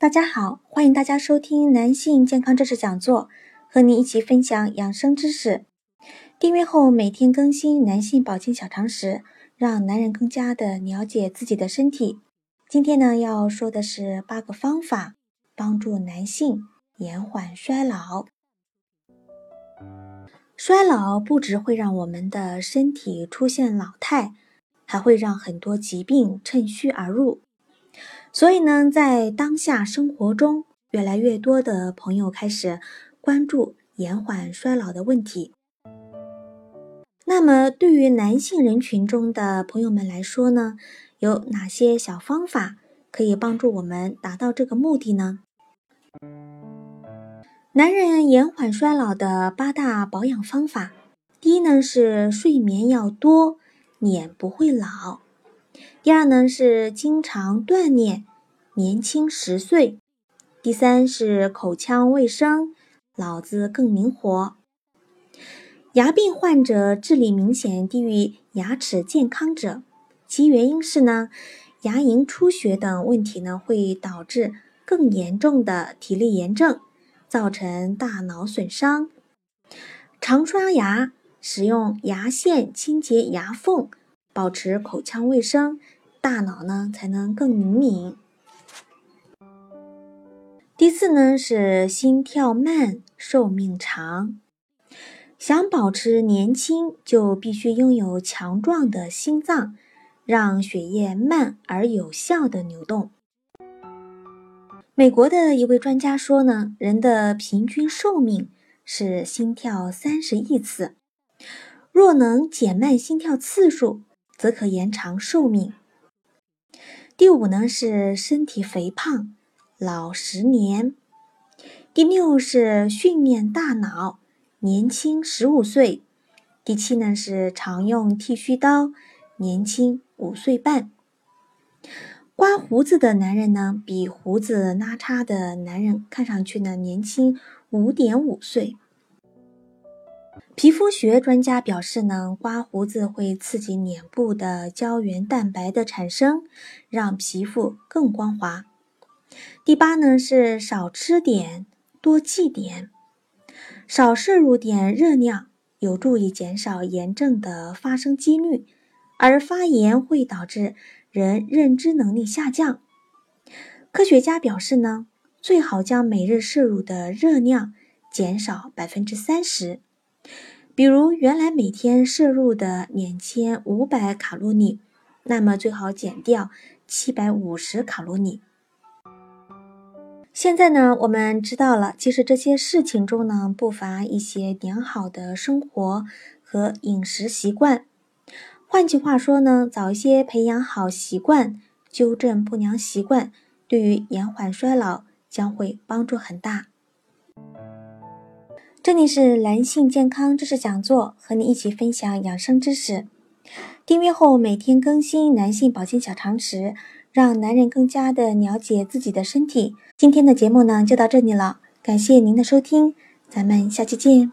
大家好，欢迎大家收听男性健康知识讲座，和你一起分享养生知识。订阅后每天更新男性保健小常识，让男人更加的了解自己的身体。今天呢要说的是八个方法，帮助男性延缓衰老。衰老不只会让我们的身体出现老态，还会让很多疾病趁虚而入。所以呢，在当下生活中，越来越多的朋友开始关注延缓衰老的问题。那么，对于男性人群中的朋友们来说呢，有哪些小方法可以帮助我们达到这个目的呢？男人延缓衰老的八大保养方法，第一呢是睡眠要多，脸不会老。第二呢是经常锻炼，年轻十岁；第三是口腔卫生，脑子更灵活。牙病患者智力明显低于牙齿健康者，其原因是呢，牙龈出血等问题呢会导致更严重的体力炎症，造成大脑损伤。常刷牙，使用牙线清洁牙缝，保持口腔卫生。大脑呢才能更灵敏。第四呢是心跳慢，寿命长。想保持年轻，就必须拥有强壮的心脏，让血液慢而有效的流动。美国的一位专家说呢，人的平均寿命是心跳三十亿次，若能减慢心跳次数，则可延长寿命。第五呢是身体肥胖，老十年。第六是训练大脑，年轻十五岁。第七呢是常用剃须刀，年轻五岁半。刮胡子的男人呢，比胡子拉碴的男人看上去呢年轻五点五岁。皮肤学专家表示呢，刮胡子会刺激脸部的胶原蛋白的产生，让皮肤更光滑。第八呢是少吃点，多忌点，少摄入点热量，有助于减少炎症的发生几率，而发炎会导致人认知能力下降。科学家表示呢，最好将每日摄入的热量减少百分之三十。比如原来每天摄入的两千五百卡路里，那么最好减掉七百五十卡路里。现在呢，我们知道了，其实这些事情中呢，不乏一些良好的生活和饮食习惯。换句话说呢，早一些培养好习惯，纠正不良习惯，对于延缓衰老将会帮助很大。这里是男性健康知识讲座，和你一起分享养生知识。订阅后每天更新男性保健小常识，让男人更加的了解自己的身体。今天的节目呢就到这里了，感谢您的收听，咱们下期见。